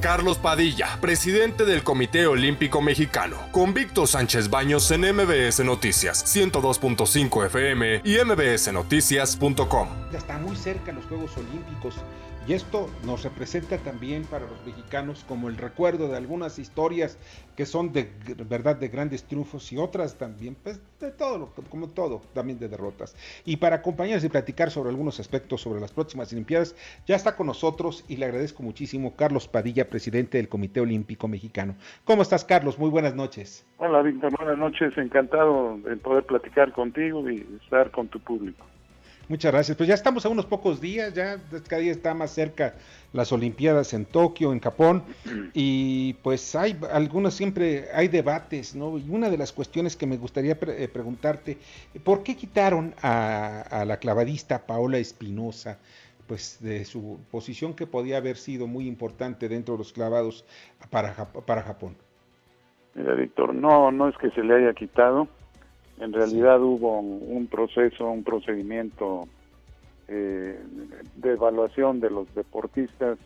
Carlos Padilla, presidente del Comité Olímpico Mexicano, con Víctor Sánchez Baños en MBS Noticias 102.5 FM y mbsnoticias.com. Ya está muy cerca los Juegos Olímpicos y esto nos representa también para los mexicanos como el recuerdo de algunas historias que son de verdad de grandes triunfos y otras también, pues de todo, como todo, también de derrotas. Y para acompañarnos y platicar sobre algunos aspectos sobre las próximas Olimpiadas, ya está con nosotros y le agradezco muchísimo Carlos Padilla, presidente del Comité Olímpico Mexicano. ¿Cómo estás, Carlos? Muy buenas noches. Hola, Víctor, buenas noches. Encantado de poder platicar contigo y estar con tu público. Muchas gracias. Pues ya estamos a unos pocos días, ya cada día está más cerca las Olimpiadas en Tokio, en Japón, y pues hay algunos, siempre hay debates, ¿no? Y una de las cuestiones que me gustaría eh, preguntarte, ¿por qué quitaron a, la clavadista Paola Espinosa? pues de su posición que podía haber sido muy importante dentro de los clavados para, para Japón. Mira, Víctor, no, no es que se le haya quitado, en realidad hubo un proceso, un procedimiento eh, de evaluación de los deportistas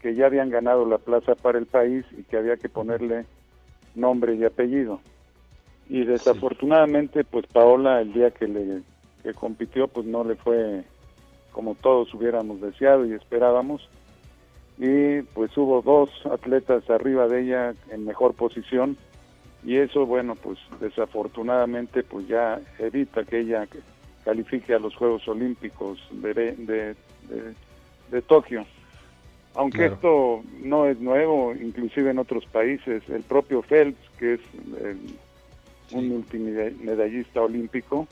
que ya habían ganado la plaza para el país y que había que ponerle nombre y apellido. Y desafortunadamente, pues Paola, el día que le que compitió, pues no le fue como todos hubiéramos deseado y esperábamos. Y pues hubo dos atletas arriba de ella en mejor posición y eso bueno pues desafortunadamente pues ya evita que ella califique a los Juegos Olímpicos de, de, Tokio. Aunque esto no es nuevo, inclusive en otros países, el propio Phelps, que es un multimedallista olímpico,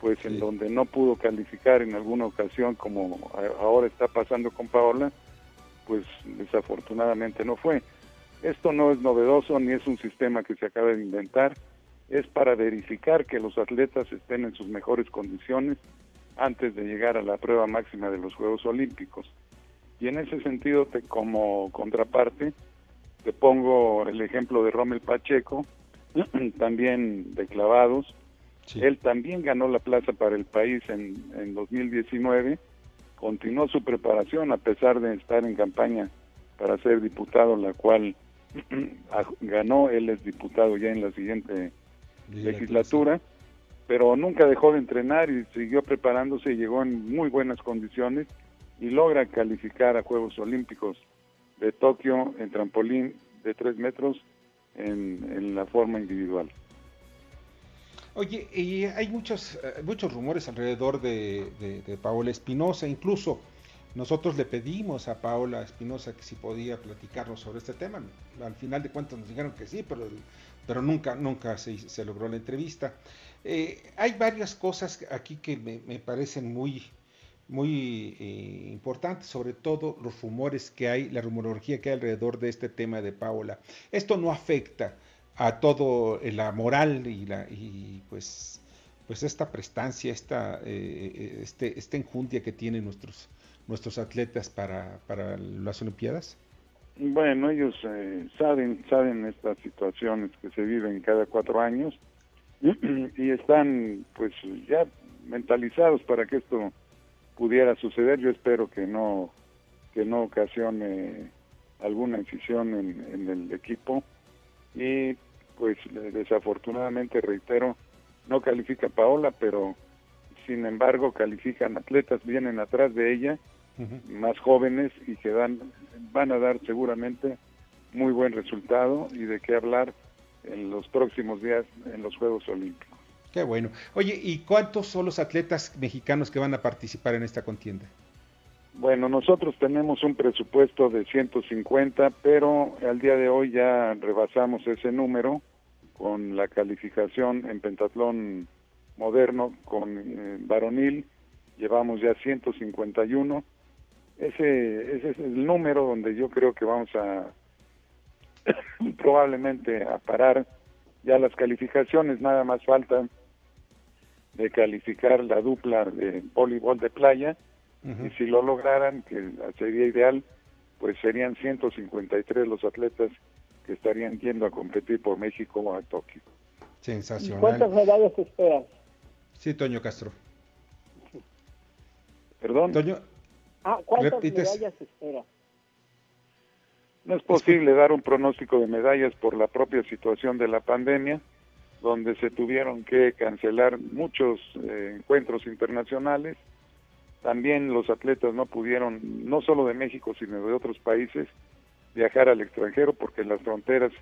pues en donde no pudo calificar en alguna ocasión como ahora está pasando con Paola, pues desafortunadamente no fue. Esto no es novedoso ni es un sistema que se acaba de inventar, es para verificar que los atletas estén en sus mejores condiciones antes de llegar a la prueba máxima de los Juegos Olímpicos. Y en ese sentido, te, como contraparte, te pongo el ejemplo de Rommel Pacheco, también de clavados. Él también ganó la plaza para el país en, en 2019, continuó su preparación a pesar de estar en campaña para ser diputado, la cual ganó, él es diputado ya en la siguiente legislatura, pero nunca dejó de entrenar y siguió preparándose y llegó en muy buenas condiciones y logra calificar a Juegos Olímpicos de Tokio en trampolín de tres metros en, la forma individual. Oye, y hay muchos, eh, muchos rumores alrededor de, de, de Paola Espinosa, incluso nosotros le pedimos a Paola Espinosa que si podía platicarnos sobre este tema. Al final de cuentas nos dijeron que sí, pero, pero nunca, nunca se, logró la entrevista. Eh, hay varias cosas aquí que me, parecen muy, muy eh, importantes, sobre todo los rumores que hay, la rumorología que hay alrededor de este tema de Paola. Esto no afecta a todo eh, la moral y la y pues pues esta prestancia, esta este, esta enjundia que tienen nuestros nuestros atletas para, para las Olimpiadas? Bueno, ellos eh, saben, saben estas situaciones que se viven cada cuatro años y están pues ya mentalizados para que esto pudiera suceder. Yo espero que no que no ocasione alguna incisión en, en el equipo y pues desafortunadamente reitero no califica Paola, pero sin embargo califican atletas vienen atrás de ella más jóvenes y que dan, van a dar seguramente muy buen resultado y de qué hablar en los próximos días en los Juegos Olímpicos. Qué bueno. Oye, ¿y cuántos son los atletas mexicanos que van a participar en esta contienda? Bueno, nosotros tenemos un presupuesto de 150, pero al día de hoy ya rebasamos ese número con la calificación en pentatlón moderno con eh, varonil, llevamos ya 151 ese, ese es el número donde yo creo que vamos a probablemente a parar ya las calificaciones, nada más falta de calificar la dupla de voleibol de playa y si lo lograran, que sería ideal, pues serían 153 los atletas que estarían yendo a competir por México a Tokio. Sensacional. ¿Cuántas medallas esperas? Sí, Toño Castro. Perdón. Toño, Ah, ¿cuántas medallas espera? No es posible dar un pronóstico de medallas por la propia situación de la pandemia, donde se tuvieron que cancelar muchos eh, encuentros internacionales. También los atletas no pudieron, no solo de México, sino de otros países, viajar al extranjero porque las fronteras,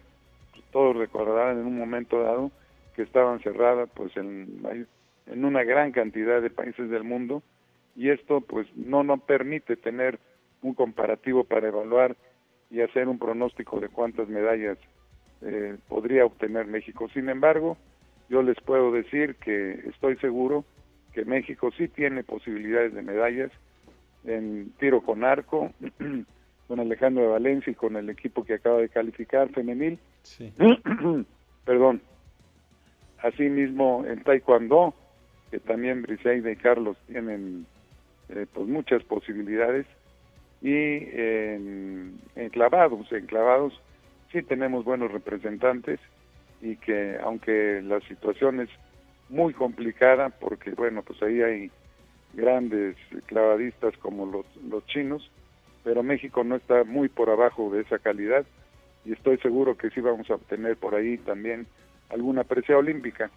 pues, todos recordarán en un momento dado que estaban cerradas pues en, en una gran cantidad de países del mundo y esto pues no nos permite tener un comparativo para evaluar y hacer un pronóstico de cuántas medallas eh, podría obtener México. Sin embargo, yo les puedo decir que estoy seguro que México sí tiene posibilidades de medallas en tiro con arco, con Alejandro de Valencia y con el equipo que acaba de calificar femenil. Sí. Perdón. Asimismo en taekwondo, que también Briseida y Carlos tienen eh, pues muchas posibilidades. Y en, en clavados, en clavados sí tenemos buenos representantes y que aunque la situación es muy complicada porque bueno pues ahí hay grandes clavadistas como los, los chinos pero México no está muy por abajo de esa calidad y estoy seguro que sí vamos a obtener por ahí también alguna presea olímpica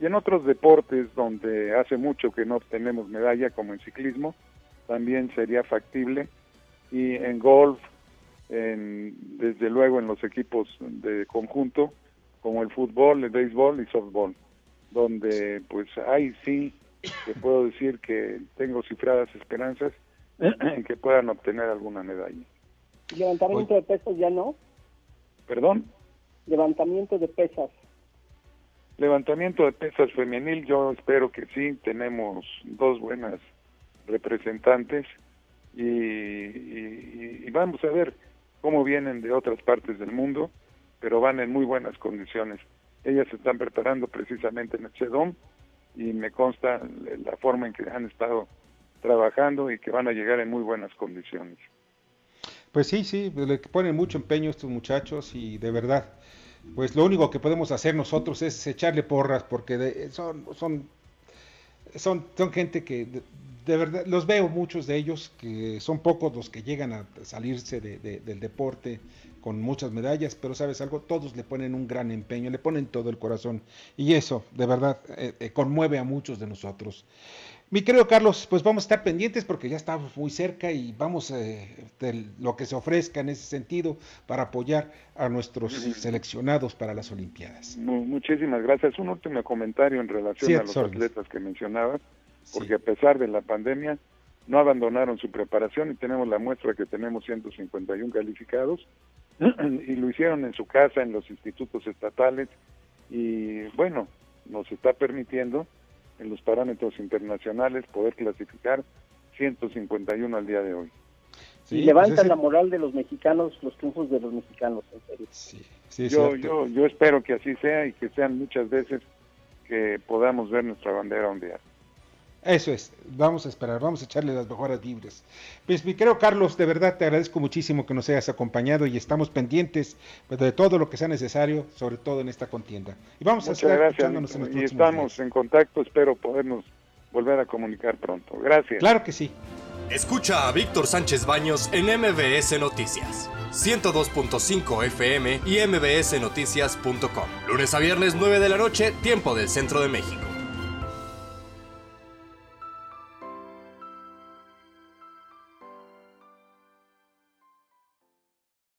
y en otros deportes donde hace mucho que no obtenemos medalla como en ciclismo también sería factible y en golf en, desde luego en los equipos de conjunto como el fútbol, el béisbol y softball, donde pues ahí sí que puedo decir que tengo cifradas esperanzas en que puedan obtener alguna medalla. ¿Levantamiento de pesas ya no? ¿Perdón? Levantamiento de pesas. Levantamiento de pesas femenil, yo espero que sí, tenemos dos buenas representantes y, vamos a ver cómo vienen de otras partes del mundo pero van en muy buenas condiciones. Ellas se están preparando precisamente en el CEDOM y me consta la forma en que han estado trabajando y que van a llegar en muy buenas condiciones. Pues sí, sí, le ponen mucho empeño estos muchachos y de verdad, pues lo único que podemos hacer nosotros es echarle porras porque son, son, son, son gente que de, verdad, los veo muchos de ellos, que son pocos los que llegan a salirse del deporte con muchas medallas, pero sabes algo, todos le ponen un gran empeño, le ponen todo el corazón y eso de verdad eh, eh, conmueve a muchos de nosotros. Mi querido Carlos, pues vamos a estar pendientes porque ya estamos muy cerca y vamos eh, de lo que se ofrezca en ese sentido para apoyar a nuestros seleccionados para las Olimpiadas. Muchísimas gracias. Un último comentario en relación a los atletas que mencionaba, porque a pesar de la pandemia no abandonaron su preparación y tenemos la muestra que tenemos 151 calificados y lo hicieron en su casa, en los institutos estatales y bueno, nos está permitiendo en los parámetros internacionales poder clasificar 151 al día de hoy. y levantan pues la moral de los mexicanos, los triunfos de los mexicanos, en serio. yo, yo, yo espero que así sea y que sean muchas veces que podamos ver nuestra bandera ondear. Eso es, vamos a esperar, vamos a echarle las mejoras libres. Pues mi querido Carlos, de verdad te agradezco muchísimo que nos hayas acompañado y estamos pendientes pues, de todo lo que sea necesario, sobre todo en esta contienda. Y vamos a estar escuchándonos en Y estamos en contacto, espero podernos volver a comunicar pronto. Gracias. Claro que sí. Escucha a Víctor Sánchez Baños en MBS Noticias. 102.5 FM y mbsnoticias.com. Lunes a viernes 9 de la noche, tiempo del centro de México.